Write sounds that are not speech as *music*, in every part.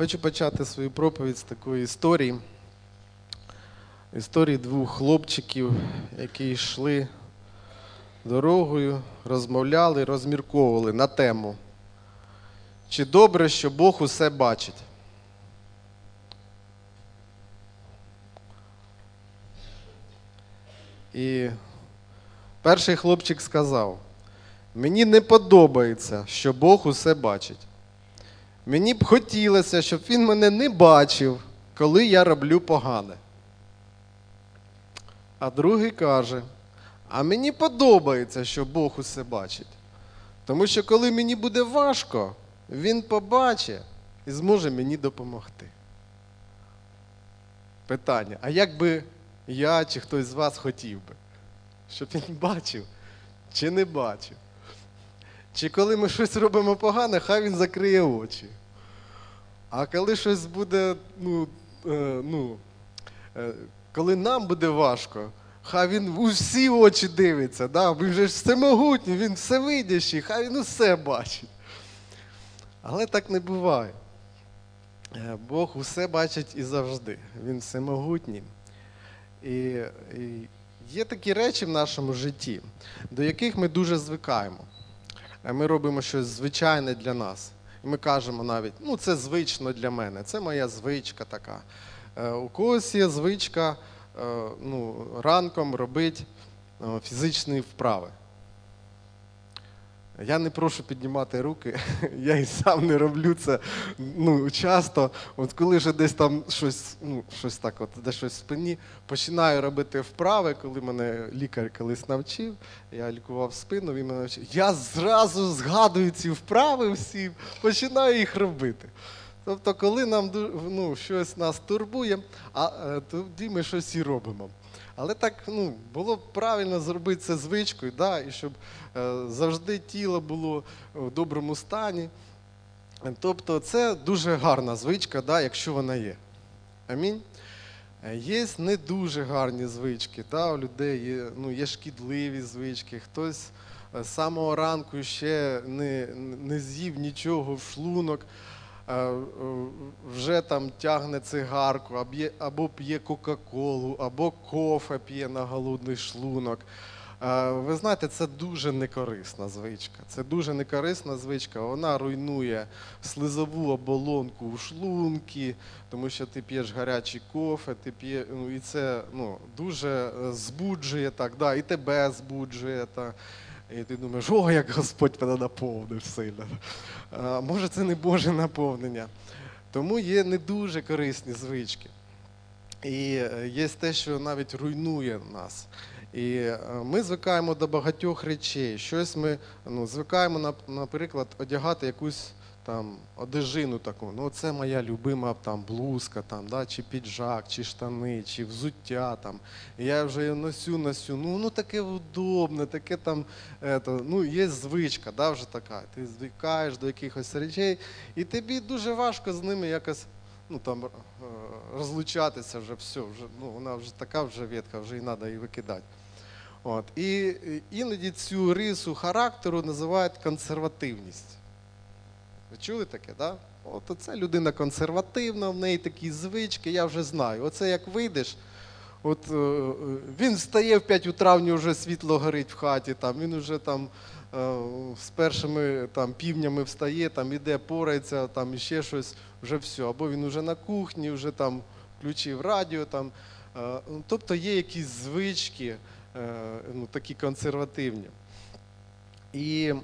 Хочу почати свою проповідь з такої історії. Історії двох хлопчиків, які йшли дорогою, розмовляли, розмірковували на тему. Чи добре, що Бог усе бачить? І перший хлопчик сказав: мені не подобається, що Бог усе бачить. Мені б хотілося, щоб він мене не бачив, коли я роблю погане. А другий каже: А мені подобається, що Бог усе бачить. Тому що коли мені буде важко, він побачить і зможе мені допомогти. Питання: а як би я чи хтось з вас хотів би, щоб він бачив чи не бачив? Чи коли ми щось робимо погане, хай він закриє очі. А коли щось буде, ну, е, ну, е, коли нам буде важко, хай він у всі очі дивиться, да? він же ж всемогутній, він всевидящий, хай він усе бачить. Але так не буває. Е, Бог усе бачить і завжди. Він всемогутній. І, і є такі речі в нашому житті, до яких ми дуже звикаємо. Е, Ми робимо щось звичайне для нас. Ми кажемо навіть, ну це звично для мене, це моя звичка така. Е, У когось є звичка е, ну, ранком робити е, фізичні вправи. Я не прошу піднімати руки, *laughs* я і сам не роблю це ну, часто. От коли вже десь там щось, ну, щось так, от, де щось в спині, починаю робити вправи, коли мене лікар колись навчив, я лікував спину, він мене навчив. Я зразу згадую ці вправи всі, починаю їх робити. Тобто, коли нам ну, щось нас турбує, а е, тоді ми щось і робимо. Але так ну, було б правильно зробити це звичкою, да, і щоб е, завжди тіло було в доброму стані. Тобто це дуже гарна звичка, да, якщо вона є. Амінь. Е, Є не дуже гарні звички, да, у людей є, ну, є шкідливі звички, хтось е, з самого ранку ще не, не з'їв нічого в шлунок, вже там тягне цигарку, або п'є- Кока-Колу, або кофе п'є на голодний шлунок. Е, Ви знаєте, це дуже некорисна звичка. Це дуже некорисна звичка. Вона руйнує слизову оболонку у шлунки, тому що ти п'єш гарячий кофе, ти п'є, ну, і це ну, дуже е, збуджує так, да, і тебе збуджує. Та, і ти думаєш, о, як Господь мене наповнив сильно. Може, це не Боже наповнення. Тому є не дуже корисні звички. І е, є те, що навіть руйнує нас. І е, ми звикаємо до багатьох речей. Щось ми ну, звикаємо, наприклад, одягати якусь там одежину таку. Ну, це моя любима там блузка, там, да, чи піджак, чи штани, чи взуття. Там. Я вже носю, носю. Ну, ну таке удобне, таке там. Ето, ну, є звичка, да, вже така. Ти звикаєш до якихось речей, і тобі дуже важко з ними якось ну, там, е, розлучатися вже все. Вже, ну, вона вже така вже ветка, вже і треба її викидати. От. І іноді цю рису характеру називають консервативність. Ви чули таке, да? От це людина консервативна, в неї такі звички, я вже знаю. Оце як вийдеш, от е, е, він встає в 5 утра, в нього вже світло горить в хаті, там, він вже там е, з першими там, півнями встає, там, іде, порається, там, і ще щось, вже все. Або він вже на кухні, вже там включив радіо. Там, ну, тобто є якісь звички, ну, такі консервативні. І,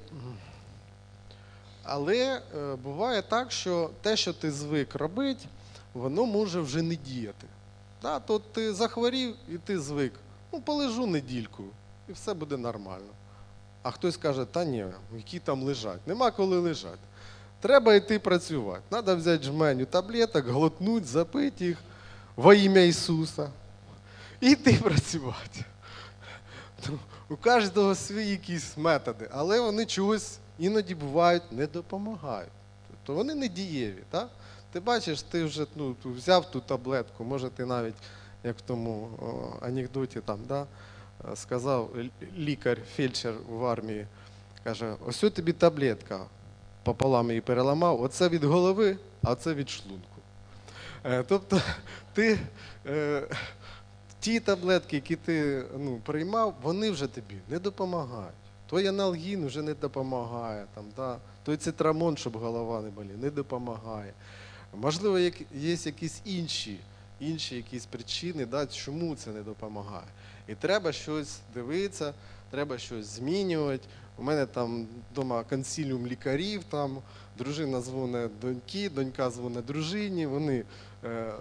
але е, буває так, що те, що ти звик робити, воно може вже не діяти. Да, то ти захворів і ти звик. Ну, полежу недільку, і все буде нормально. А хтось каже, та ні, які там лежать. Нема коли лежати. Треба йти працювати. Треба взяти жменю таблеток, глотнути, запити їх во ім'я Ісуса. І йти працювати. Ну, У кожного свої якісь методи, але вони чогось іноді бувають не допомагають. Тобто вони не дієві. Так? Ти бачиш, ти вже ну, взяв ту таблетку, може ти навіть, як в тому о, анекдоті там, да, е, сказав лікар, фельдшер в армії, каже, ось ось тобі таблетка. пополам її переламав. Оце від голови, а це від шлунку. Е, Тобто *laughs* ти, е, ті таблетки, які ти ну, приймав, вони вже тобі не допомагають. Той аналгін вже не допомагає, там, да? той цитрамон, щоб голова не боліла, не допомагає. Можливо, є якісь інші, інші якісь причини, да, чому це не допомагає. І треба щось дивитися, треба щось змінювати. У мене там вдома консиліум лікарів, там дружина дзвонить доньки, донька дзвонить дружині, вони е, е,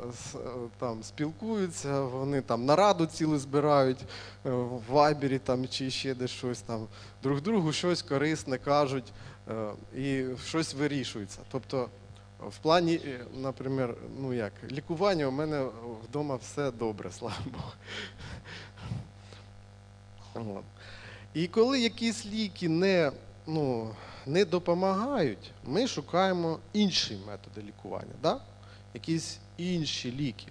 там спілкуються, вони там нараду цілу збирають е, в вайбері там, чи ще десь щось там, друг другу щось корисне кажуть е, і щось вирішується. Тобто в плані, е, наприклад, ну як, лікування у мене вдома все добре, слава Богу. І коли якісь ліки не, ну, не допомагають, ми шукаємо інші методи лікування, да? якісь інші ліки.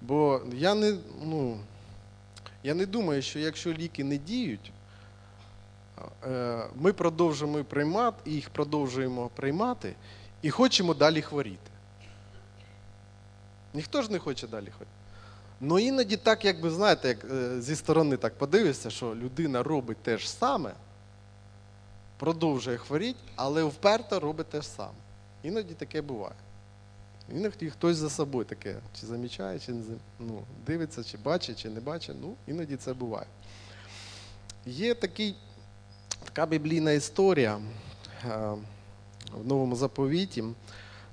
Бо я не, ну, я не думаю, що якщо ліки не діють, е, ми продовжуємо приймати, їх продовжуємо приймати і хочемо далі хворіти. Ніхто ж не хоче далі хворіти. Ну іноді так, якби знаєте, як е, зі сторони так подивишся, що людина робить те ж саме, продовжує хворіти, але вперто робить те ж саме. Іноді таке буває. Іноді хтось за собою таке чи замічає, чи не ну, дивиться, чи бачить, чи не бачить. Ну, іноді це буває. Є такий, така біблійна історія е, в Новому заповіті.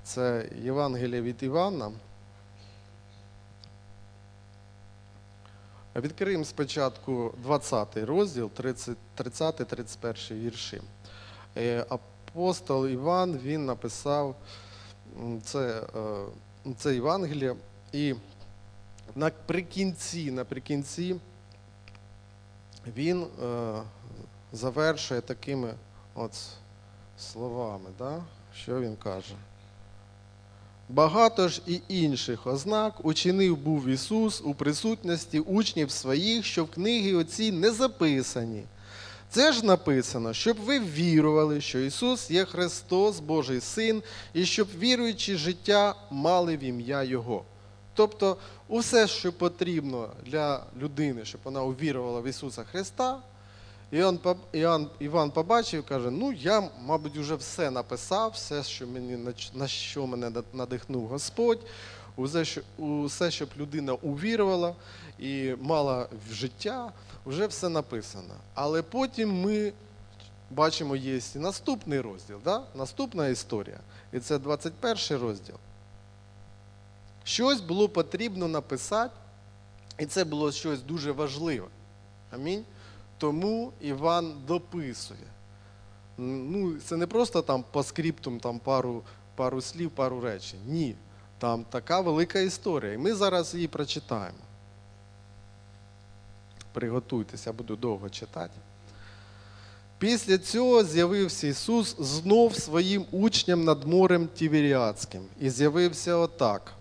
Це Євангеліє від Івана. Відкриємо спочатку 20 розділ, 30-31 вірші. Е, Апостол Іван він написав це, е, це Євангеліє, і наприкінці, наприкінці він е, завершує такими от словами. Да? Що він каже? Багато ж і інших ознак учинив був Ісус у присутності учнів своїх, що в книги оці не записані. Це ж написано, щоб ви вірували, що Ісус є Христос, Божий Син, і щоб віруючи життя мали в ім'я Його. Тобто, усе, що потрібно для людини, щоб вона увірувала в Ісуса Христа, Іоанн, Іван побачив, каже: ну я, мабуть, вже все написав, все, що мені на що мене надихнув Господь, усе, щоб людина увірувала і мала в життя, вже все написано. Але потім ми бачимо, є і наступний розділ, да? наступна історія. І це 21 розділ. Щось було потрібно написати, і це було щось дуже важливе. Амінь. Тому Іван дописує. Ну, це не просто там по скриптум там пару, пару слів, пару речень. Ні. Там така велика історія. І ми зараз її прочитаємо. Приготуйтеся, буду довго читати. Після цього з'явився Ісус знов своїм учням над морем Тіверіадським. І з'явився отак.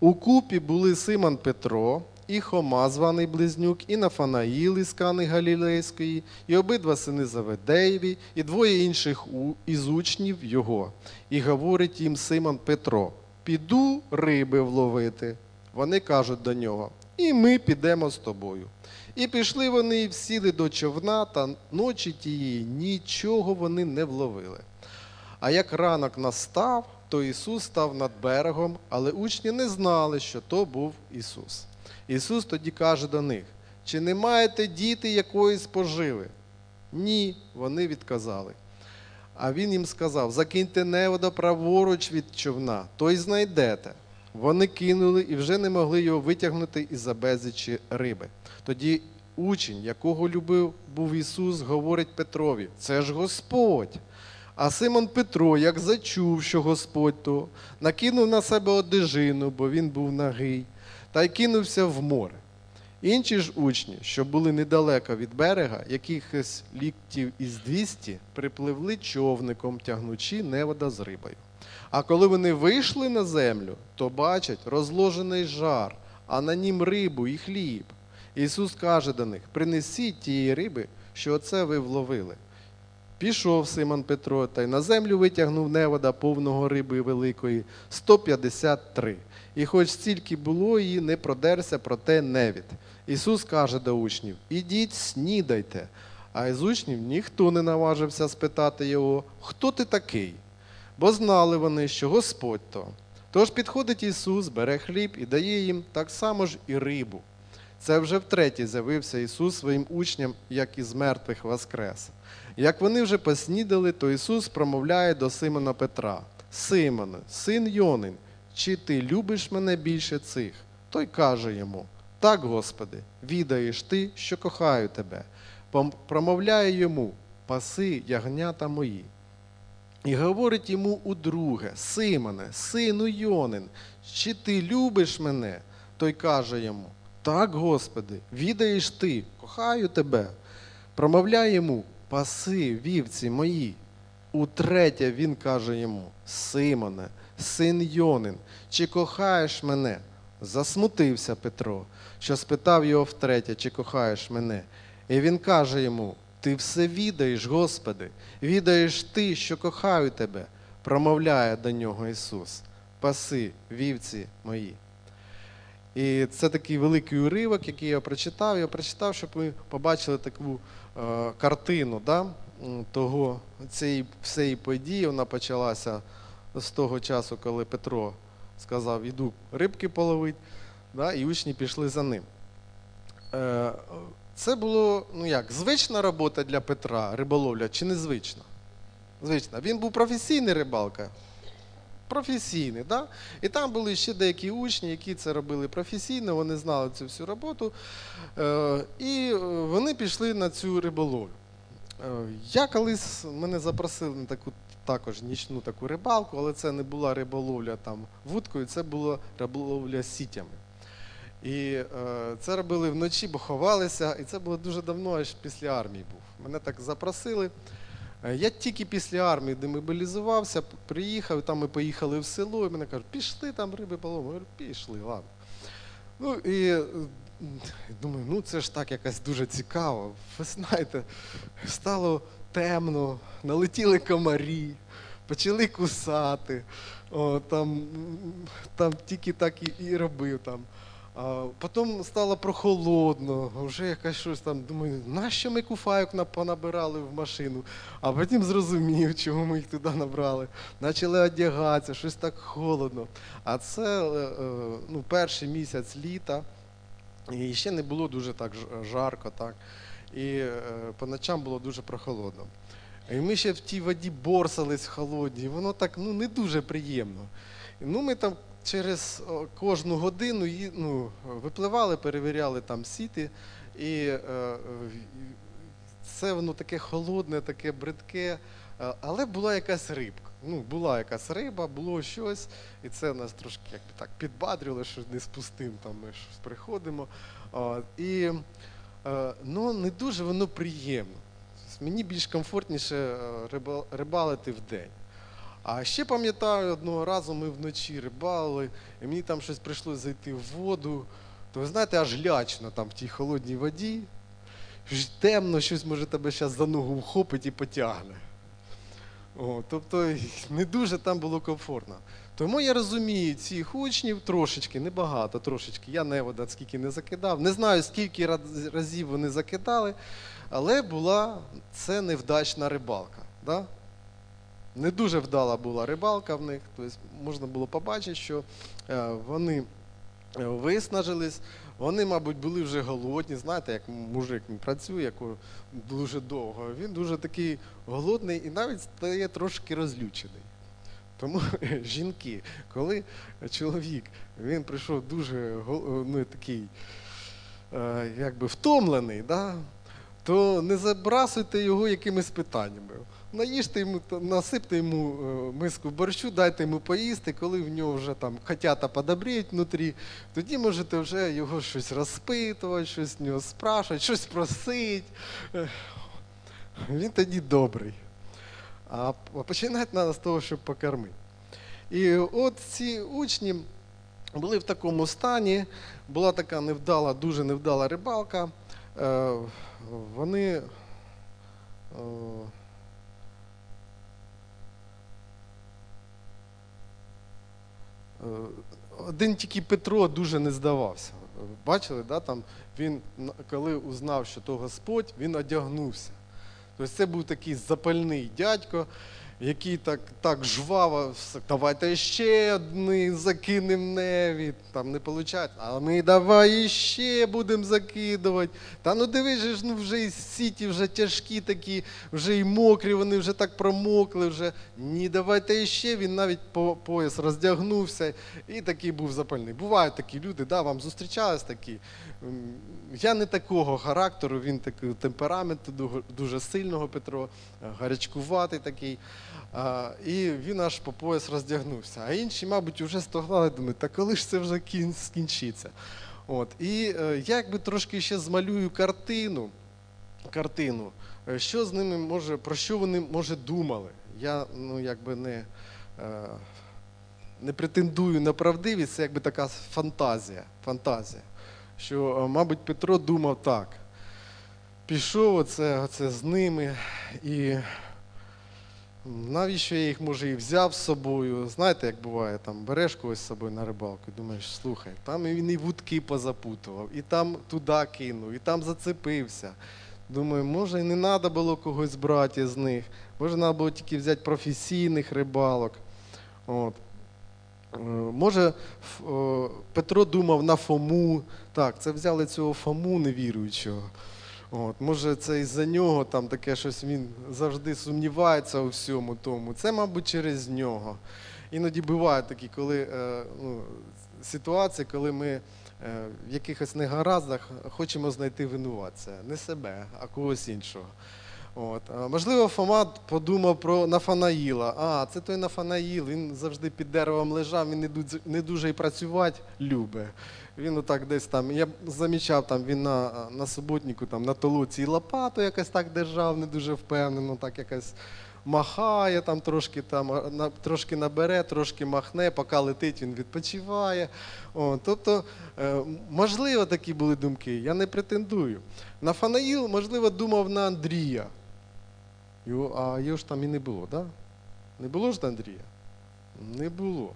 У купі були Симон Петро, і Хома, званий Близнюк, і Нафанаїл із Кани Галілейської, і обидва сини Заведеєві, і двоє інших із учнів його. І говорить їм Симон Петро: Піду риби вловити. Вони кажуть до нього, і ми підемо з тобою. І пішли вони і всіли до човна, та ночі тієї нічого вони не вловили. А як ранок настав, то Ісус став над берегом, але учні не знали, що то був Ісус. Ісус тоді каже до них: чи не маєте діти якоїсь поживи? Ні, вони відказали. А він їм сказав: закиньте невода праворуч від човна, то й знайдете. Вони кинули і вже не могли його витягнути із-за безлічі риби. Тоді учень, якого любив був Ісус, говорить Петрові: це ж Господь. А Симон Петро, як зачув, що Господь то, накинув на себе одежину, бо він був нагий, та й кинувся в море. Інші ж учні, що були недалеко від берега, якихось ліктів із 200, припливли човником, тягнучи невода з рибою. А коли вони вийшли на землю, то бачать розложений жар, а на нім рибу і хліб. Ісус каже до них: принесіть тієї риби, що оце ви вловили. Пішов Симон Петро та й на землю витягнув невода повного риби великої 153. І хоч стільки було її, не продерся, проте невід. Ісус каже до учнів: Ідіть, снідайте. А із учнів ніхто не наважився спитати його, хто ти такий? Бо знали вони, що Господь то. Тож підходить Ісус, бере хліб і дає їм так само ж і рибу. Це вже втретє з'явився Ісус своїм учням, як із мертвих воскрес. Як вони вже поснідали, то Ісус промовляє до Симона Петра: Симоне, син Йонин, чи ти любиш мене більше цих? Той каже йому: Так, Господи, відаєш ти, що кохаю тебе. Промовляє йому: Паси ягнята мої. І говорить йому удруге: Симоне, сину Йонин, чи ти любиш мене? Той каже йому: Так, Господи, відаєш ти, кохаю тебе. Промовляє йому: Паси вівці мої. Утретє він каже йому: Симоне, син Йонин, чи кохаєш мене? Засмутився Петро, що спитав його втретє, чи кохаєш мене. І він каже йому: Ти все відаєш, Господи, відаєш ти, що кохаю тебе, промовляє до нього Ісус. Паси, вівці мої. І це такий великий уривок, який я прочитав. Я прочитав, щоб ми побачили таку е, картину да, того, цієї всієї події. Вона почалася з того часу, коли Петро сказав, іду рибки половити, да, і учні пішли за ним. Е, це було ну як, звична робота для Петра, риболовля, чи незвична? Звична. Він був професійний рибалка. Професійний, да? І там були ще деякі учні, які це робили професійно, вони знали цю всю роботу. Е, і е, вони пішли на цю риболовлю. Я колись мене запросили на таку також нічну таку рибалку, але це не була риболовля там вудкою, це була риболовля сітями. І е, це робили вночі, бо ховалися, і це було дуже давно, аж після армії був. Мене так запросили. Е, Я тільки після армії демобілізувався, приїхав, там ми поїхали в село, і мене кажуть, пішли там риби половимо. Я говорю, пішли, ладно. Ну і думаю, ну це ж так якось дуже цікаво. Ви знаєте, стало темно, налетіли комарі, почали кусати. О, там, там тільки так і, і робив там. А потім стало прохолодно, вже якась щось там. Думаю, нащо ми куфайок понабирали в машину? А потім зрозумів, чому ми їх туди набрали. Почали одягатися, щось так холодно. А це е, е, ну, перший місяць літа, і ще не було дуже так жарко, так. І е, по ночам було дуже прохолодно. І ми ще в тій воді борсались холодні, і воно так ну, не дуже приємно. Ну, ми там через кожну годину ну, випливали, перевіряли там сіти, і е, це воно таке холодне, таке бридке, е, але була якась рибка. Ну, була якась риба, було щось, і це нас трошки якби так підбадрило, що не спустим, там ми щось приходимо. І ну, не дуже воно приємно. Мені більш комфортніше е, риба- рибалити вдень. А ще пам'ятаю, одного разу ми вночі рибалили, і мені там щось прийшлося зайти в воду. То ви знаєте, аж лячно там в тій холодній воді. Темно, щось може тебе зараз за ногу вхопить і потягне. О, тобто не дуже там було комфортно. Тому я розумію цих учнів трошечки, небагато, трошечки. Я невода скільки не закидав. Не знаю, скільки разів вони закидали, але була це невдачна рибалка. Да? Не дуже вдала була рибалка в них. Тобто можна було побачити, що е, вони е, виснажились, вони, мабуть, були вже голодні. Знаєте, як мужик працює яко- дуже довго. Він дуже такий голодний і навіть стає трошки розлючений. Тому *laughs* жінки, коли чоловік він прийшов дуже ну, такий, е, якби втомлений, да, то не забрасуйте його якимись питаннями. Наїжте йому, насипте йому е, миску борщу, дайте йому поїсти, коли в нього вже там котята подобріють внутрі, тоді можете вже його щось розпитувати, щось в нього спрашувати, щось просить. Він тоді добрий. А починати треба з того, щоб покормити. І от ці учні були в такому стані, була така невдала, дуже невдала рибалка. Е, вони. Е, один тільки Петро дуже не здавався. Бачили, да, там він коли узнав, що то Господь, він одягнувся. Тобто це був такий запальний дядько, який так, так жваво, давайте ще одні закинемо невід. Там не виходить, а ми давай ще будемо закидувати. Та ну дивись, ну вже і сіті вже тяжкі такі, вже і мокрі, вони вже так промокли. Вже. Ні, давайте ще. Він навіть по пояс роздягнувся і такий був запальний. Бувають такі люди, да, вам зустрічались такі. Я не такого характеру, він такий темпераменту дуже сильного Петро, гарячкуватий такий. І він аж по пояс роздягнувся. А інші, мабуть, вже стогнали, думають, та коли ж це вже кін- скінчиться? От. І е, я якби трошки ще змалюю картину, картину, е, що з ними може, про що вони може думали. Я ну, якби не, е, не претендую на правдивість, це якби така фантазія. фантазія. Що, мабуть, Петро думав так. Пішов оце, оце з ними і навіщо я їх може і взяв з собою? Знаєте, як буває, там береш когось з собою на рибалку і думаєш, слухай, там він і вудки позапутував, і там туди кинув, і там зацепився. Думаю, може, і не треба було когось брати з них. Може, треба було тільки взяти професійних рибалок. От. Е, Може, Петро думав на Фому. Так, це взяли цього Фому невіруючого. От, може, це із-за нього там таке щось він завжди сумнівається у всьому тому. Це, мабуть, через нього. Іноді бувають такі, коли е, ну, ситуації, коли ми е, в якихось негараздах хочемо знайти винуватця. Не себе, а когось іншого. От. Можливо, Фома подумав про Нафанаїла. А, це той Нафанаїл, він завжди під деревом лежав, він не дуже і працювати любить. Він отак десь там, я замічав, там він на, на суботнику, там, на і лопату якось так держав, не дуже впевнено, так якось махає, там трошки, там, на, трошки набере, трошки махне, поки летить, він відпочиває. О, тобто, е, можливо, такі були думки, я не претендую. Нафанаїл, можливо, думав на Андрія. Його, а його ж там і не було? Да? Не було ж Андрія? Не було.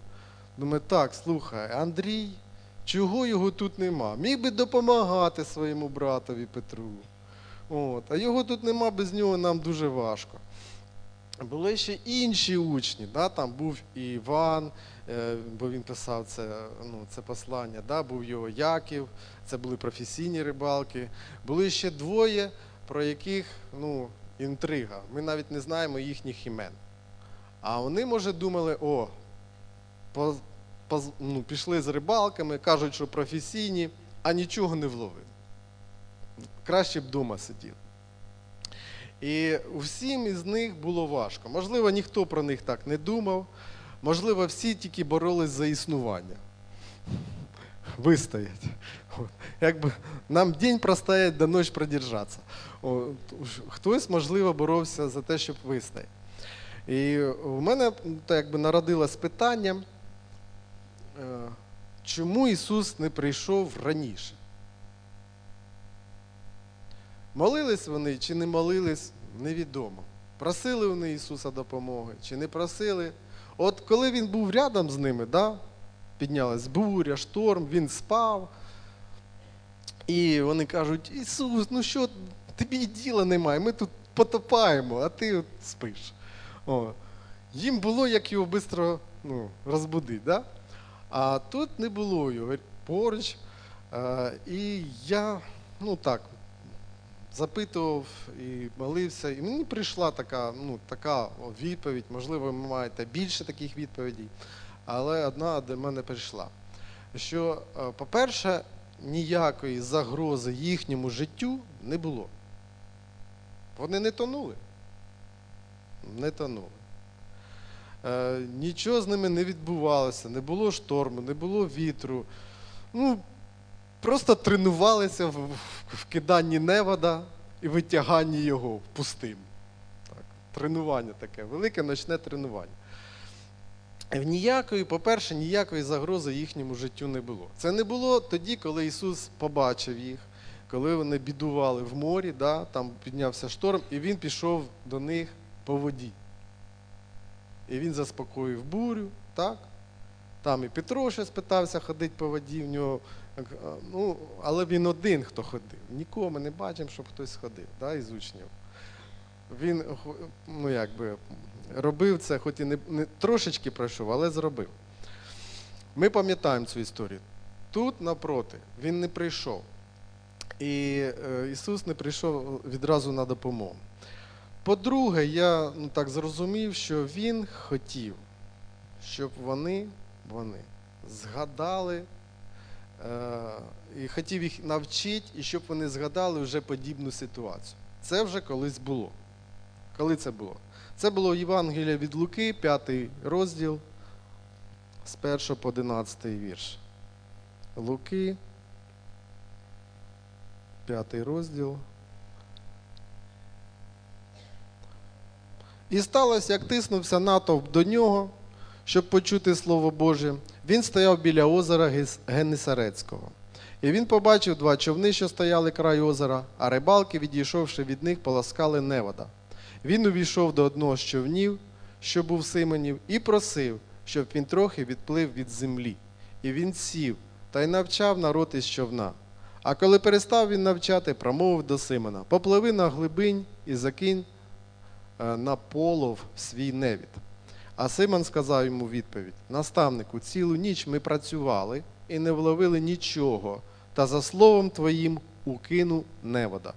Думаю, так, слухай, Андрій, чого його тут нема? Міг би допомагати своєму братові Петру. От. А його тут нема, без нього нам дуже важко. Були ще інші учні, да? там був і Іван, е, бо він писав це, ну, це послання, да? був його Яків, це були професійні рибалки. Були ще двоє, про яких ну, інтрига. Ми навіть не знаємо їхніх імен. А вони, може, думали, о, ну, пішли з рибалками, кажуть, що професійні, а нічого не вловили. Краще б вдома сиділи. І всім із них було важко. Можливо, ніхто про них так не думав. Можливо, всі тільки боролись за існування. Вистоять. Якби нам день простоять, до ночі продержатися. Хтось, можливо, боровся за те, щоб вистояти. І в мене так, якби народилось питання, чому Ісус не прийшов раніше? Молились вони чи не молились, невідомо. Просили вони Ісуса допомоги чи не просили. От коли він був рядом з ними, да, піднялась буря, шторм, він спав. І вони кажуть: Ісус, ну що, тобі і діла немає, ми тут потопаємо, а ти от спиш. О. Їм було, як його швидко ну, розбудити. Да? А тут не було його поруч. Е, і я, ну так, запитував і молився, і мені прийшла така, ну, така відповідь, можливо, ви маєте більше таких відповідей, але одна до мене прийшла. Що, е, по-перше, ніякої загрози їхньому життю не було. Вони не тонули. Не тонули. Е, нічого з ними не відбувалося, не було шторму, не було вітру. Ну, просто тренувалися в, в- в киданні невода і витяганні його в пустим. Так, тренування таке, велике ночне тренування. І Ніякої, по-перше, ніякої загрози їхньому життю не було. Це не було тоді, коли Ісус побачив їх, коли вони бідували в морі, да, там піднявся шторм, і Він пішов до них по воді. І він заспокоїв бурю, так? Там і Петро щось питався ходити по воді в нього. Ну, але він один, хто ходив. Нікого ми не бачимо, щоб хтось ходив да, із учнів. Він ну, якби, робив це, хоч і не, не трошечки пройшов, але зробив. Ми пам'ятаємо цю історію. Тут напроти він не прийшов. І е, Ісус не прийшов відразу на допомогу. По-друге, я ну, так зрозумів, що Він хотів, щоб вони, вони згадали е, і хотів їх навчити, і щоб вони згадали вже подібну ситуацію. Це вже колись було. Коли це було? Це було Євангелія від Луки, 5 розділ, з 1 по 11 вірш. Луки, 5 розділ. І сталося, як тиснувся натовп до нього, щоб почути Слово Боже. Він стояв біля озера Генесарецького. І він побачив два човни, що стояли край озера, а рибалки, відійшовши від них, поласкали невода. Він увійшов до одного з човнів, що був Симонів, і просив, щоб він трохи відплив від землі. І він сів та й навчав народ із човна. А коли перестав він навчати, промовив до Симона: Попливи на глибинь і закинь на полов свій невід. А Симон сказав йому відповідь: Наставнику, цілу ніч ми працювали і не вловили нічого, та за словом твоїм укину невода.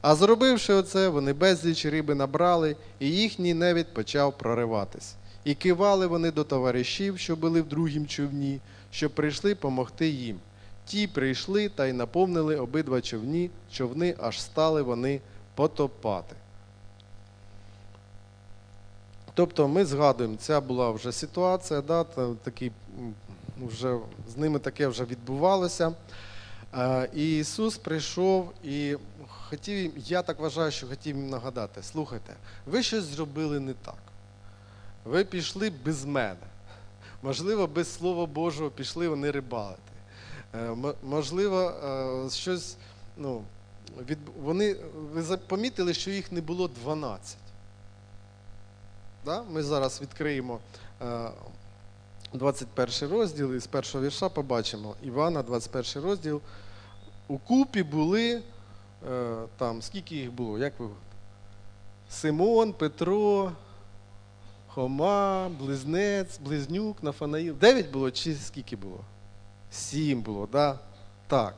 А зробивши оце, вони безліч риби набрали, і їхній невід почав прориватись. І кивали вони до товаришів, що були в другім човні, що прийшли помогти їм. Ті прийшли та й наповнили обидва човні, човни, аж стали вони потопати. Тобто ми згадуємо, ця була вже ситуація, да, та, такий, вже, з ними таке вже відбувалося. Е, І Ісус прийшов і хотів, я так вважаю, що хотів їм нагадати: слухайте, ви щось зробили не так. Ви пішли без мене. Можливо, без Слова Божого пішли вони рибалити. Е, Можливо, е, щось, ну, від, вони, ви помітили, що їх не було 12. Да? Ми зараз відкриємо е, 21 розділ і з першого вірша побачимо Івана, 21 розділ. У купі були е, там, скільки їх було? Як ви? Симон, Петро, Хома, Близнець, Близнюк, Нафанаїл. Дев'ять було чи скільки було? Сім було, да? так.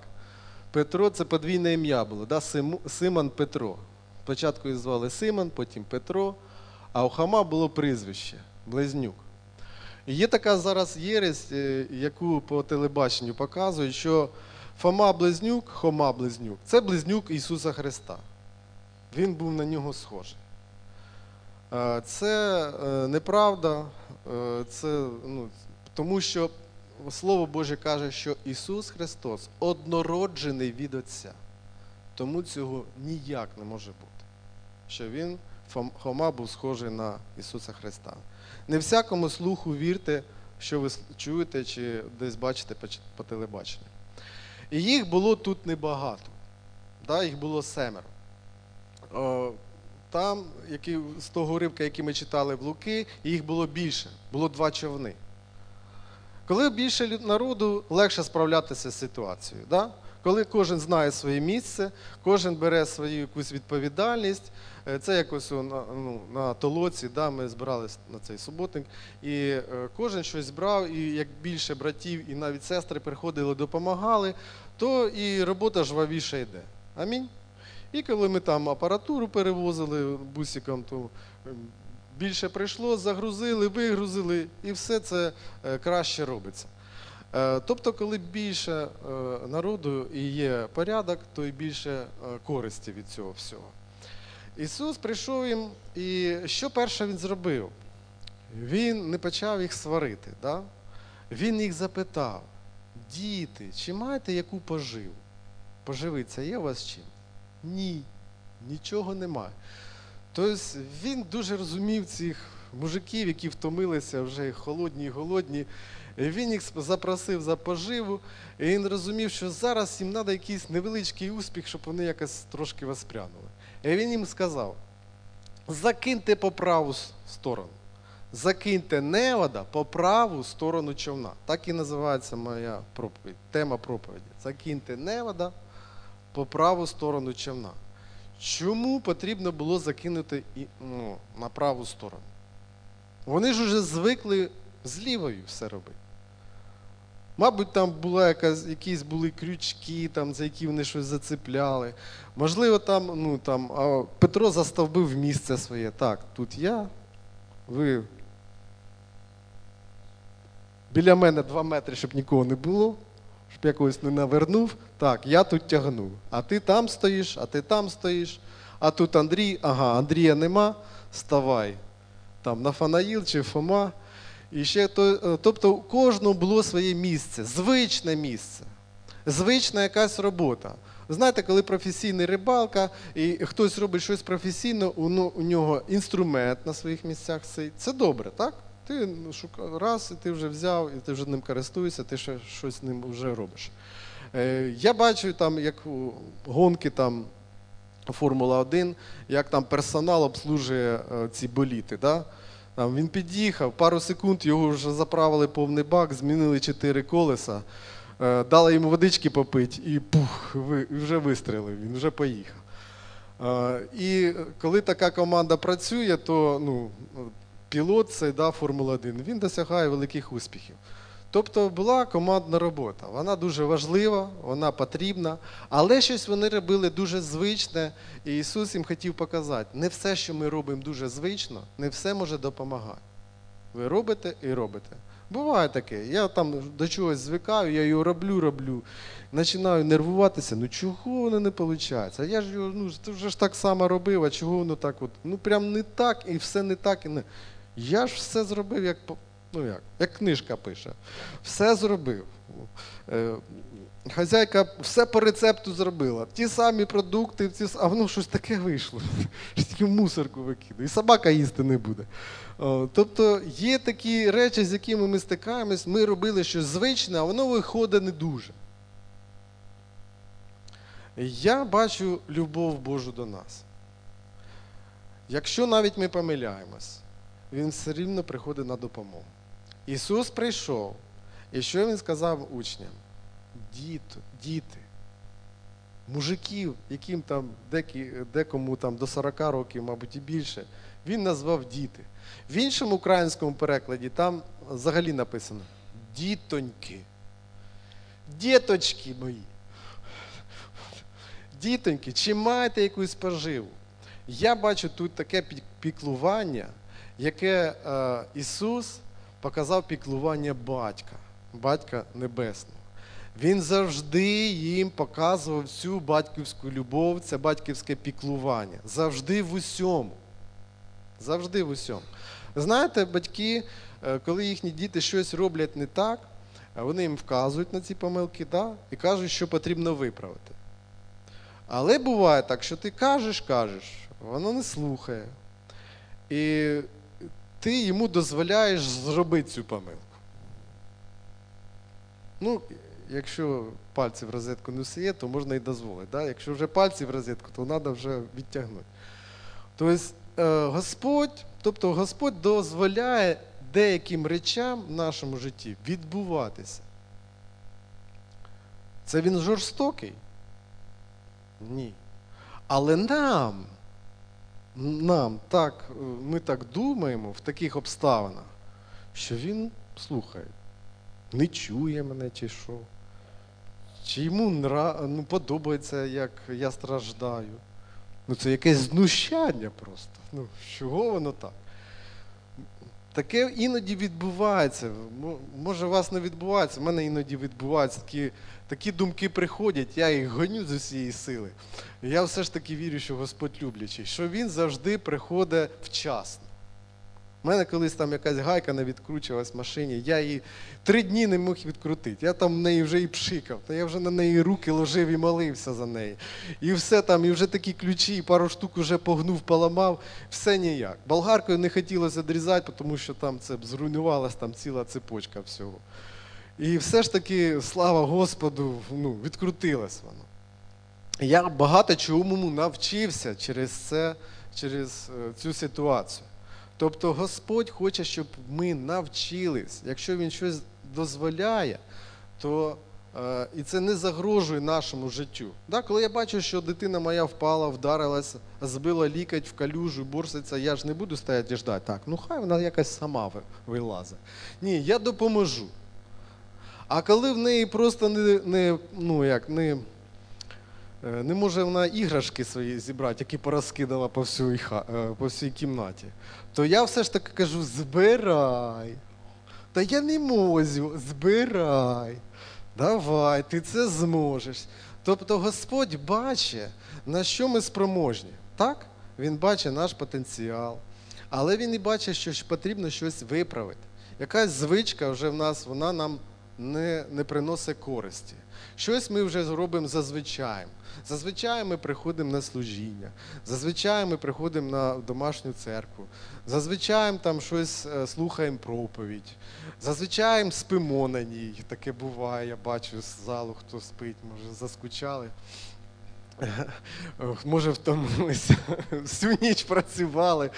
Петро це подвійне ім'я було, да? Симон Петро. Спочатку їх звали Симон, потім Петро, а у Хома було прізвище Близнюк. І є така зараз єресь, е, яку по телебаченню показують, що Фома Близнюк, Хома Близнюк це близнюк Ісуса Христа. Він був на нього схожий. Е, Це е, неправда, це, ну, тому що Слово Боже каже, що Ісус Христос однороджений від Отця. Тому цього ніяк не може бути. Що Він, Хома, був схожий на Ісуса Христа. Не всякому слуху вірте, що ви чуєте чи десь бачите по, телебаченню. І їх було тут небагато. Да, їх було семеро. Там, які, з того уривка, який ми читали в Луки, їх було більше, було два човни. Коли більше народу, легше справлятися з ситуацією. Да? Коли кожен знає своє місце, кожен бере свою якусь відповідальність. Е, Це якось на, ну, на толоці, да, ми збиралися на цей суботник, і е, кожен щось брав, і як більше братів і навіть сестри приходили, допомагали, то і робота жвавіше йде. Амінь. І коли ми там апаратуру перевозили бусиком, то е, більше прийшло, загрузили, вигрузили, і все це е, краще робиться. Тобто, коли більше народу і є порядок, то і більше користі від цього всього. Ісус прийшов їм, і що перше Він зробив? Він не почав їх сварити. Да? Він їх запитав: діти, чи маєте яку поживу? Поживиться є у вас чим? Ні, нічого немає. Тобто він дуже розумів цих мужиків, які втомилися вже холодні і голодні. Він їх запросив за поживу, і він розумів, що зараз їм треба якийсь невеличкий успіх, щоб вони якось трошки воспрянули. І він їм сказав: закиньте по праву сторону. Закиньте невода по праву сторону човна. Так і називається моя проповідь, тема проповіді. Закиньте невода по праву сторону човна. Чому потрібно було закинути і, ну, на праву сторону? Вони ж уже звикли з лівою все робити. Мабуть, там була якась, якісь були крючки, там, за які вони щось зацепляли. Можливо, там, ну, там, а Петро заставбив місце своє. Так, тут я, ви біля мене два метри, щоб нікого не було, щоб я когось не навернув. Так, я тут тягну. А ти там стоїш, а ти там стоїш. А тут Андрій, ага, Андрія нема, ставай. Там Нафанаїл чи Фома. І ще то, е, тобто у кожного було своє місце, звичне місце, звична якась робота. Знаєте, коли професійний рибалка і хтось робить щось професійно, у, у нього інструмент на своїх місцях це добре, так? Ти ну, шука, раз, і ти вже взяв, і ти вже ним користуєшся, ти ще щось ним вже робиш. Е, я бачу там, як у гонки там Формула 1, як там персонал обслужує е, ці боліти. Да? Там він під'їхав, пару секунд його вже заправили повний бак, змінили чотири колеса, е, дали йому водички попити і пух, вже вистрілив, він вже поїхав. Е, І коли така команда працює, то ну, пілот цей да, Формула 1 він досягає великих успіхів. Тобто була командна робота. Вона дуже важлива, вона потрібна, але щось вони робили дуже звичне, і Ісус їм хотів показати, не все, що ми робимо дуже звично, не все може допомагати. Ви робите і робите. Буває таке. Я там до чогось звикаю, я його роблю, роблю. Починаю нервуватися, ну чого воно не виходить? Я ж його, ну ти вже ж так само робив, а чого воно так от? Ну прям не так і все не так. І не... Я ж все зробив, як ну як, як книжка пише. Все зробив. Е, Хазяйка все по рецепту зробила. Ті самі продукти, ті, а воно щось таке вийшло. *laughs* Щось мусорку викидає. І собака їсти не буде. Тобто є такі речі, з якими ми стикаємось, ми робили щось звичне, а воно виходить не дуже. Я бачу любов Божу до нас. Якщо навіть ми помиляємось, Він все рівно приходить на допомогу. Ісус прийшов, і що Він сказав учням? Діти, діти, мужиків, яким там декому там до 40 років, мабуть, і більше, він назвав діти. В іншому українському перекладі там взагалі написано дітоньки. Діточки мої. Дітоньки, чи маєте якусь поживу? Я бачу тут таке піклування, яке е, Ісус показав піклування батька, батька Небесного. Він завжди їм показував цю батьківську любов, це батьківське піклування. Завжди в усьому. Завжди в усьому. Знаєте, батьки, е, коли їхні діти щось роблять не так, е, вони їм вказують на ці помилки да, і кажуть, що потрібно виправити. Але буває так, що ти кажеш, кажеш, воно не слухає. І ти йому дозволяєш зробити цю помилку. Ну, якщо пальці в розетку не всіє, то можна і дозволити. Да? Якщо вже пальці в розетку, то треба вже відтягнути. Тобто е, Господь, тобто Господь дозволяє деяким речам в нашому житті відбуватися. Це він жорстокий? Ні. Але нам, нам так, е, ми так думаємо в таких обставинах, що він слухає, не чує мене чи що. Чи йому ну, подобається, як я страждаю. Ну це якесь знущання просто. Ну, чого воно так? Таке іноді відбувається. Може, у вас не відбувається, в мене іноді відбуваються такі, такі думки приходять, я їх гоню з усієї сили. Я все ж таки вірю, що Господь люблячий, що Він завжди приходить вчасно. У мене колись там якась гайка не відкручувалась в машині, я її три дні не міг відкрутити. Я там в неї вже і пшикав, та я вже на неї руки ложив і молився за неї. І все там, і вже такі ключі, і пару штук вже погнув, поламав, все ніяк. Болгаркою не хотілося відрізати, тому що там це зруйнувалася там ціла цепочка всього. І все ж таки, слава Господу, ну, відкрутилось воно. Я багато чому навчився через це, через е, цю ситуацію. Тобто Господь хоче, щоб ми навчились. Якщо Він щось дозволяє, то е, і це не загрожує нашому життю. Да? Коли я бачу, що дитина моя впала, вдарилась, збила лікать в калюжу, борситься, я ж не буду стояти і ждати. Так, ну хай вона якась сама вилазить. Ні, я допоможу. А коли в неї просто не, не, ну, як, не, е, не може вона іграшки свої зібрати, які порозкидала по всій, е, по всій кімнаті, то я все ж таки кажу: збирай. Та я не можу, збирай. Давай, ти це зможеш. Тобто Господь бачить, на що ми спроможні. Так? Він бачить наш потенціал. Але він і бачить, що потрібно щось виправити. Якась звичка вже в нас, вона нам не, не приносить користі. Щось ми вже зробимо зазвичай. Зазвичай ми приходимо на служіння, зазвичай ми приходимо на домашню церкву, зазвичай там щось е, слухаємо проповідь, зазвичай спимо на ній. Таке буває, я бачу з залу, хто спить, може, заскучали. Може, втомилися, всю ніч працювали.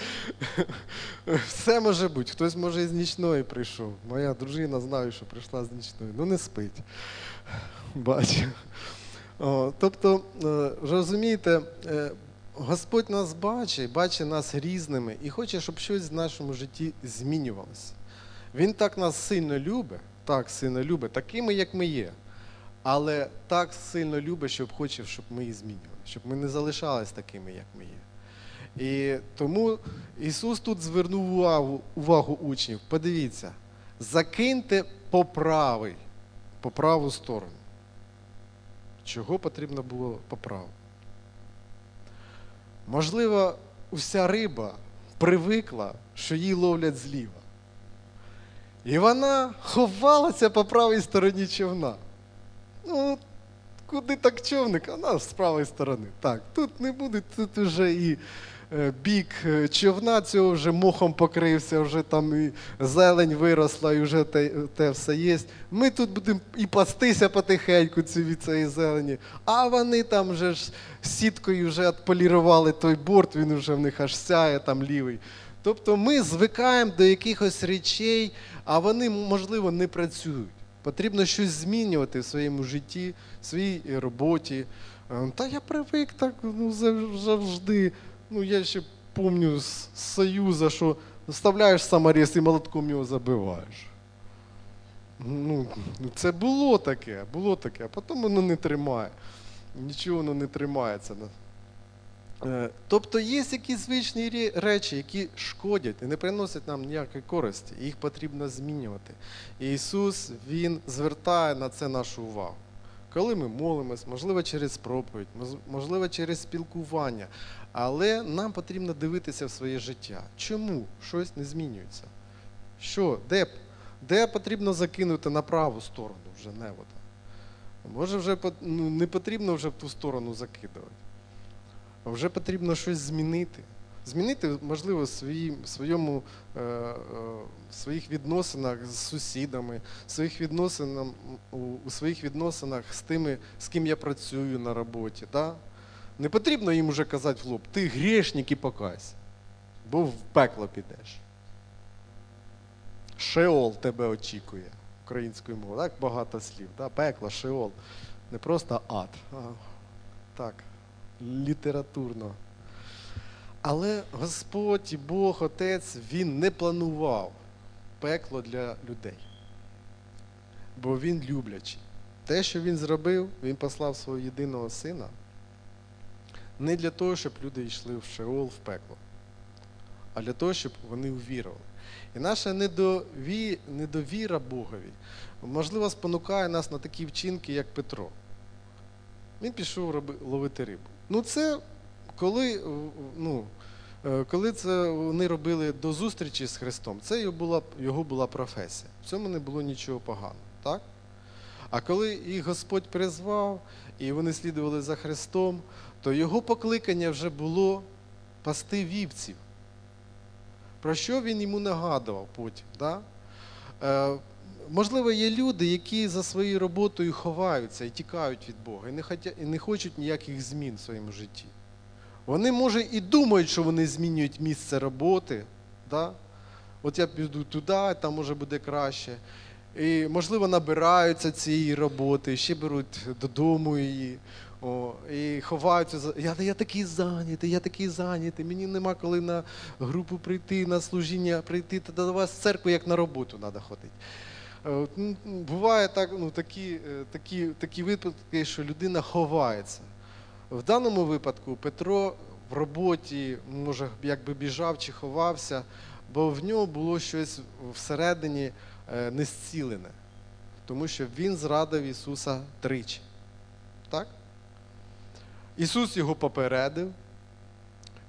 Все може бути. Хтось може із нічної прийшов. Моя дружина знаю, що прийшла з нічної. Ну не спить. Бачу. Тобто, е, розумієте, е, Господь нас бачить, бачить нас різними і хоче, щоб щось в нашому житті змінювалося. Він так нас сильно любить, так сильно любить, такими, як ми є. Але так сильно любить, щоб хоче, щоб ми і змінювали, щоб ми не залишались такими, як ми є. І тому Ісус тут звернув увагу, увагу учнів. Подивіться, закиньте по правий, по праву сторону. Чого потрібно було по праву? Можливо, уся риба привикла, що її ловлять зліва. І вона ховалася по правій стороні човна. Ну, куди так човник? А нас з правої сторони. Так, тут не буде, тут вже і е, бік е, човна цього вже мохом покрився, вже там і зелень виросла, і вже те, те все є. Ми тут будемо і пастися потихеньку від цієї зелені, а вони там вже ж сіткою вже отполірували той борт, він вже в них аж сяє там лівий. Тобто ми звикаємо до якихось речей, а вони, можливо, не працюють. Потрібно щось змінювати в своєму житті, в своїй роботі. Е, Та я привик так ну, завжди. Ну, я ще пам'ятаю з Союзу, що вставляєш саморіз і молотком його забиваєш. Ну, це було таке, було таке, а потім воно не тримає. Нічого воно не тримається. Е, Тобто є якісь звичні речі, які шкодять і не приносять нам ніякої користі, їх потрібно змінювати. І Ісус Він звертає на це нашу увагу. Коли ми молимось, можливо, через проповідь, можливо, через спілкування, але нам потрібно дивитися в своє життя. Чому щось не змінюється? Що, де, де потрібно закинути на праву сторону вже невода? Може, вже ну, не потрібно вже в ту сторону закидувати. Вже потрібно щось змінити. Змінити, можливо, в своєму, е, е, своїх відносинах з сусідами, своїх у, у своїх відносинах з тими, з ким я працюю на роботі. Да? Не потрібно їм уже казати в лоб, ти грішник і покайся, бо в пекло підеш. Шеол тебе очікує українською мовою. Так багато слів. Да? Пекло, шеол. Не просто ад. А, так, літературно. Але Господь і Бог, Отець, Він не планував пекло для людей. Бо Він люблячий. Те, що Він зробив, Він послав свого єдиного сина не для того, щоб люди йшли в Шеол, в пекло, а для того, щоб вони увірували. І наша недові, недовіра Богові, можливо, спонукає нас на такі вчинки, як Петро. Він пішов роби, ловити рибу. Ну, це коли, е, ну, е, коли це вони робили до зустрічі з Христом, це його була, його була професія. В цьому не було нічого поганого. Так? А коли їх Господь призвав, і вони слідували за Христом, то його покликання вже було пасти вівців. Про що він йому нагадував потім? Да? Можливо, є люди, які за своєю роботою ховаються і тікають від Бога, і не, хотя, і не хочуть ніяких змін в своєму житті. Вони, може, і думають, що вони змінюють місце роботи, Да? От я піду туди, там може буде краще. І, можливо, набираються цієї роботи, ще беруть додому її. О, і ховаються. Я, я такий зайнятий, я такий зайнятий, мені нема коли на групу прийти, на служіння прийти, та до вас в церкву як на роботу треба ходити. Е, ну, Буває так, ну, такі, е, такі, такі випадки, що людина ховається. В даному випадку Петро в роботі, може, якби біжав чи ховався, бо в нього було щось всередині е, незцілене, тому що він зрадив Ісуса тричі. Так? Ісус його попередив,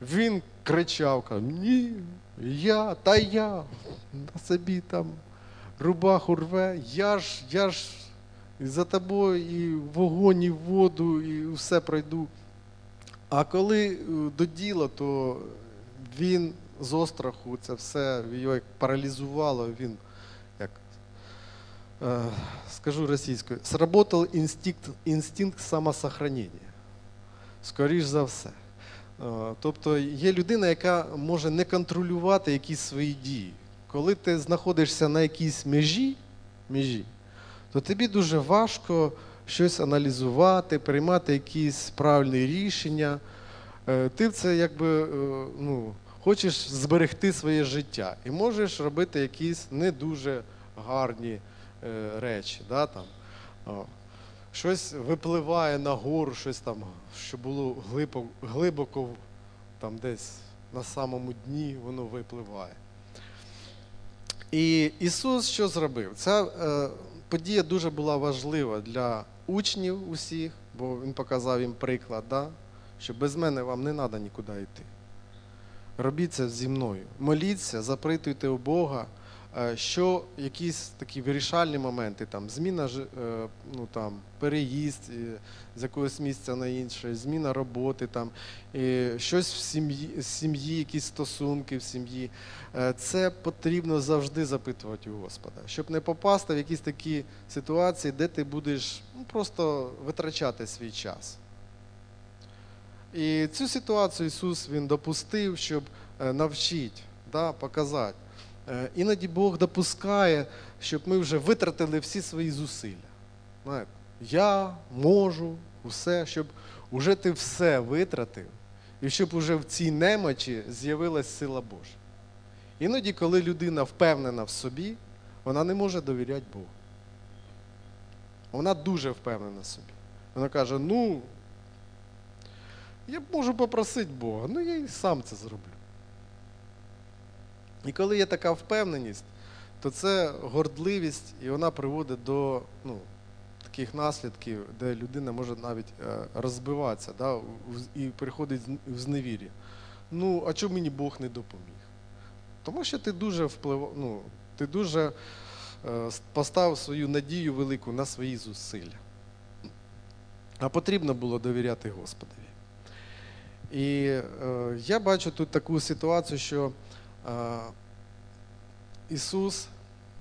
він кричав, ні, я, та я, на собі там рубаху рве, я ж, я ж за тобою і вогонь, і воду, і все пройду. А коли е, до діла, то він з остраху це все його як паралізувало, він як е, скажу російською, сработав інстинкт, інстинкт самосохранення. Скоріш за все. Е, Тобто є людина, яка може не контролювати якісь свої дії. Коли ти знаходишся на якійсь межі, межі то тобі дуже важко щось аналізувати, приймати якісь правильні рішення. Е, Ти це якби е, ну, хочеш зберегти своє життя і можеш робити якісь не дуже гарні е, речі. Да, там. Щось випливає нагору, щось там, що було глибоко, глибоко там десь на самому дні, воно випливає. І Ісус що зробив? Ця е, подія дуже була важлива для учнів усіх, бо Він показав їм приклад, да? що без мене вам не треба нікуди йти. Робіть це зі мною. Моліться, запитуйте у Бога, що якісь такі вирішальні моменти, там, зміна е, ну, там, переїзд е, з якогось місця на інше, зміна роботи, там, і щось в сім'ї, сім'ї, якісь стосунки в сім'ї. Е, Це потрібно завжди запитувати у Господа, щоб не попасти в якісь такі ситуації, де ти будеш ну, просто витрачати свій час. І цю ситуацію Ісус Він допустив, щоб е, навчити, да, показати. Е, Іноді Бог допускає, щоб ми вже витратили всі свої зусилля. Знаєте, я можу усе, щоб уже ти все витратив, і щоб уже в цій немочі з'явилась сила Божа. Іноді, коли людина впевнена в собі, вона не може довіряти Богу. Вона дуже впевнена в собі. Вона каже: ну, я можу попросити Бога, ну я і сам це зроблю. І коли є така впевненість, то це гордливість, і вона приводить до ну, таких наслідків, де людина може навіть е, розбиватися да, і приходить в зневір'я. Ну, а чому мені Бог не допоміг? Тому що ти дуже вплив... ну, ти дуже е, поставив свою надію велику на свої зусилля. А потрібно було довіряти Господові. І е, я бачу тут таку ситуацію, що Ісус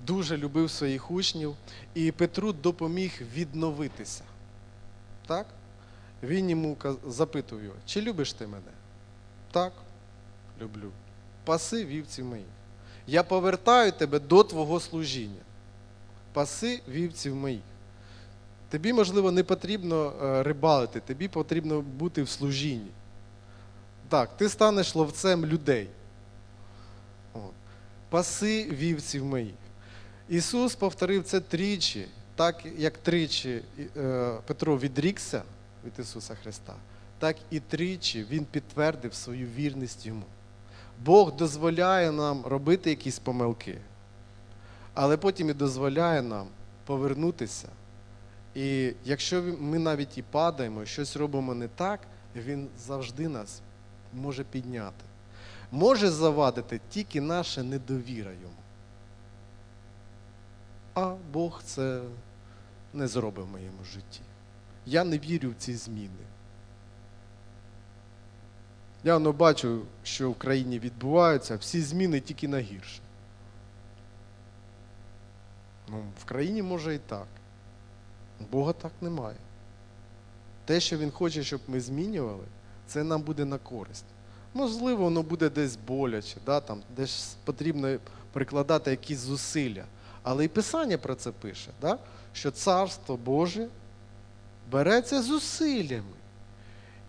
дуже любив своїх учнів, і Петру допоміг відновитися. Так? Він йому запитує його, чи любиш ти мене? Так, люблю. Паси вівців моїх. Я повертаю тебе до твого служіння. Паси вівців моїх. Тобі, можливо, не потрібно е, рибалити, тобі потрібно бути в служінні. Так, ти станеш ловцем людей. Паси вівців моїх. Ісус повторив це тричі, так як тричі е, Петро відрікся від Ісуса Христа, так і тричі Він підтвердив свою вірність йому. Бог дозволяє нам робити якісь помилки, але потім і дозволяє нам повернутися. І якщо ми навіть і падаємо, щось робимо не так, Він завжди нас може підняти. Може завадити тільки наша недовіра йому. А Бог це не зробить в моєму житті. Я не вірю в ці зміни. Я воно бачу, що в країні відбуваються, всі зміни тільки на гірше. Ну, в країні може і так. Бога так немає. Те, що Він хоче, щоб ми змінювали, це нам буде на користь. Можливо, воно буде десь боляче, да, там, десь потрібно прикладати якісь зусилля. Але і Писання про це пише, да, що Царство Боже береться зусиллями.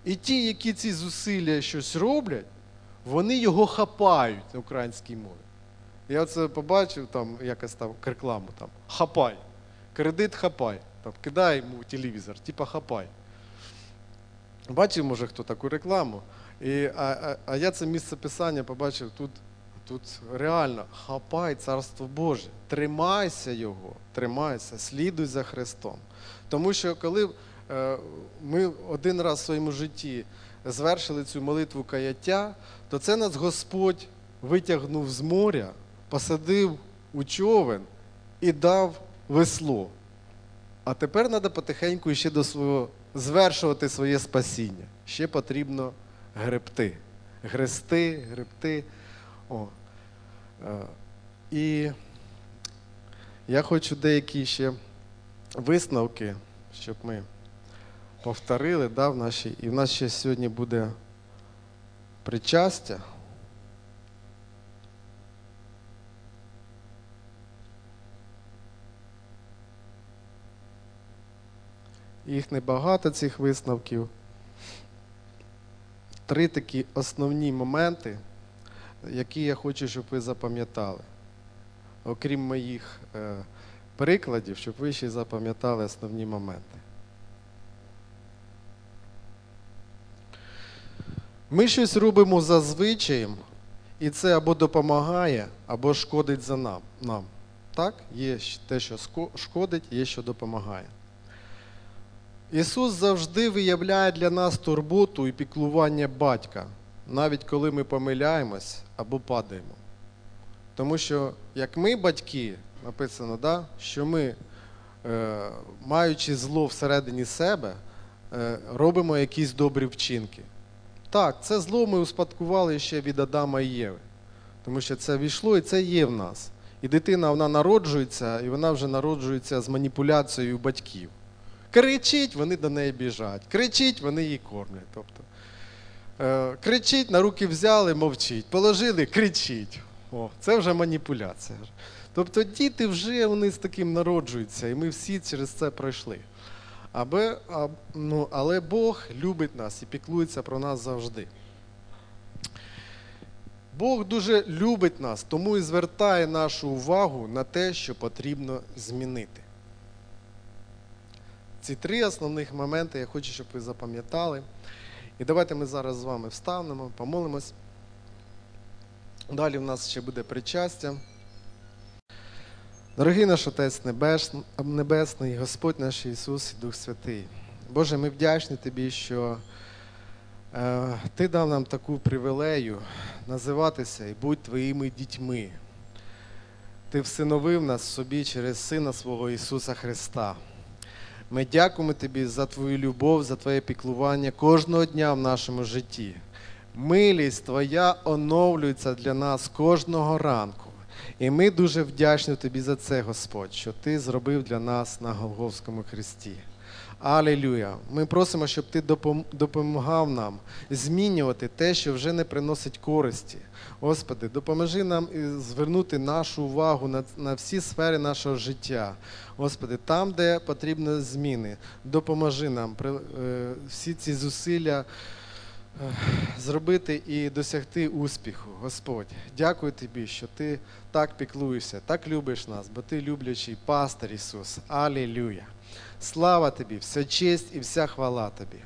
І ті, які ці зусилля щось роблять, вони його хапають на українській мові. Я це побачив, там якось там рекламу там хапай. Кредит хапай. Там, кидай йому телевізор, типа хапай. Бачив, може, хто таку рекламу. І, а, а, а я це місце писання побачив тут. Тут реально хапай царство Боже, тримайся його, тримайся, слідуй за Христом. Тому що коли е, ми один раз в своєму житті звершили цю молитву каяття, то це нас Господь витягнув з моря, посадив у човен і дав весло. А тепер треба потихеньку ще до свого звершувати своє спасіння. Ще потрібно гребти. Грести, гребти. О. Е, І я хочу деякі ще висновки, щоб ми повторили да, в нашій. І в нас ще сьогодні буде причастя. Їх небагато цих висновків. Три такі основні моменти, які я хочу, щоб ви запам'ятали. Окрім моїх е, прикладів, щоб ви ще запам'ятали основні моменти. Ми щось робимо за звичаєм, і це або допомагає, або шкодить за нам. нам. Так? Є те, що шкодить, є що допомагає. Ісус завжди виявляє для нас турботу і піклування батька, навіть коли ми помиляємось або падаємо. Тому що, як ми, батьки, написано, да, що ми, е, маючи зло всередині себе, е, робимо якісь добрі вчинки. Так, це зло ми успадкували ще від Адама і Єви. Тому що це війшло і це є в нас. І дитина вона народжується, і вона вже народжується з маніпуляцією батьків. Кричить, вони до неї біжать. Кричить, вони її кормлять. Тобто, е, кричить, на руки взяли, мовчить. Положили, кричить. О, це вже маніпуляція. Тобто діти вже вони з таким народжуються, і ми всі через це пройшли. Аби, а, ну, але Бог любить нас і піклується про нас завжди. Бог дуже любить нас, тому і звертає нашу увагу на те, що потрібно змінити. Ці три основних моменти я хочу, щоб ви запам'ятали. І давайте ми зараз з вами встанемо, помолимось. Далі в нас ще буде причастя. Дорогий наш Отець Небесний, Господь наш Ісус і Дух Святий. Боже, ми вдячні Тобі, що е, Ти дав нам таку привілею називатися і бути Твоїми дітьми. Ти всиновив нас собі через Сина свого Ісуса Христа. Ми дякуємо Тобі за Твою любов, за Твоє піклування кожного дня в нашому житті. Милість Твоя оновлюється для нас кожного ранку. І ми дуже вдячні Тобі за це, Господь, що Ти зробив для нас на Голговському хресті. Алілюя! Ми просимо, щоб ти допомагав нам змінювати те, що вже не приносить користі. Господи, допоможи нам звернути нашу увагу на, на всі сфери нашого життя. Господи, там, де потрібні зміни, допоможи нам е, всі ці зусилля е, зробити і досягти успіху. Господь, дякую Тобі, що Ти так піклуєшся, так любиш нас, бо Ти люблячий пастир Ісус. Алілюя! Слава Тобі, вся честь і вся хвала Тобі.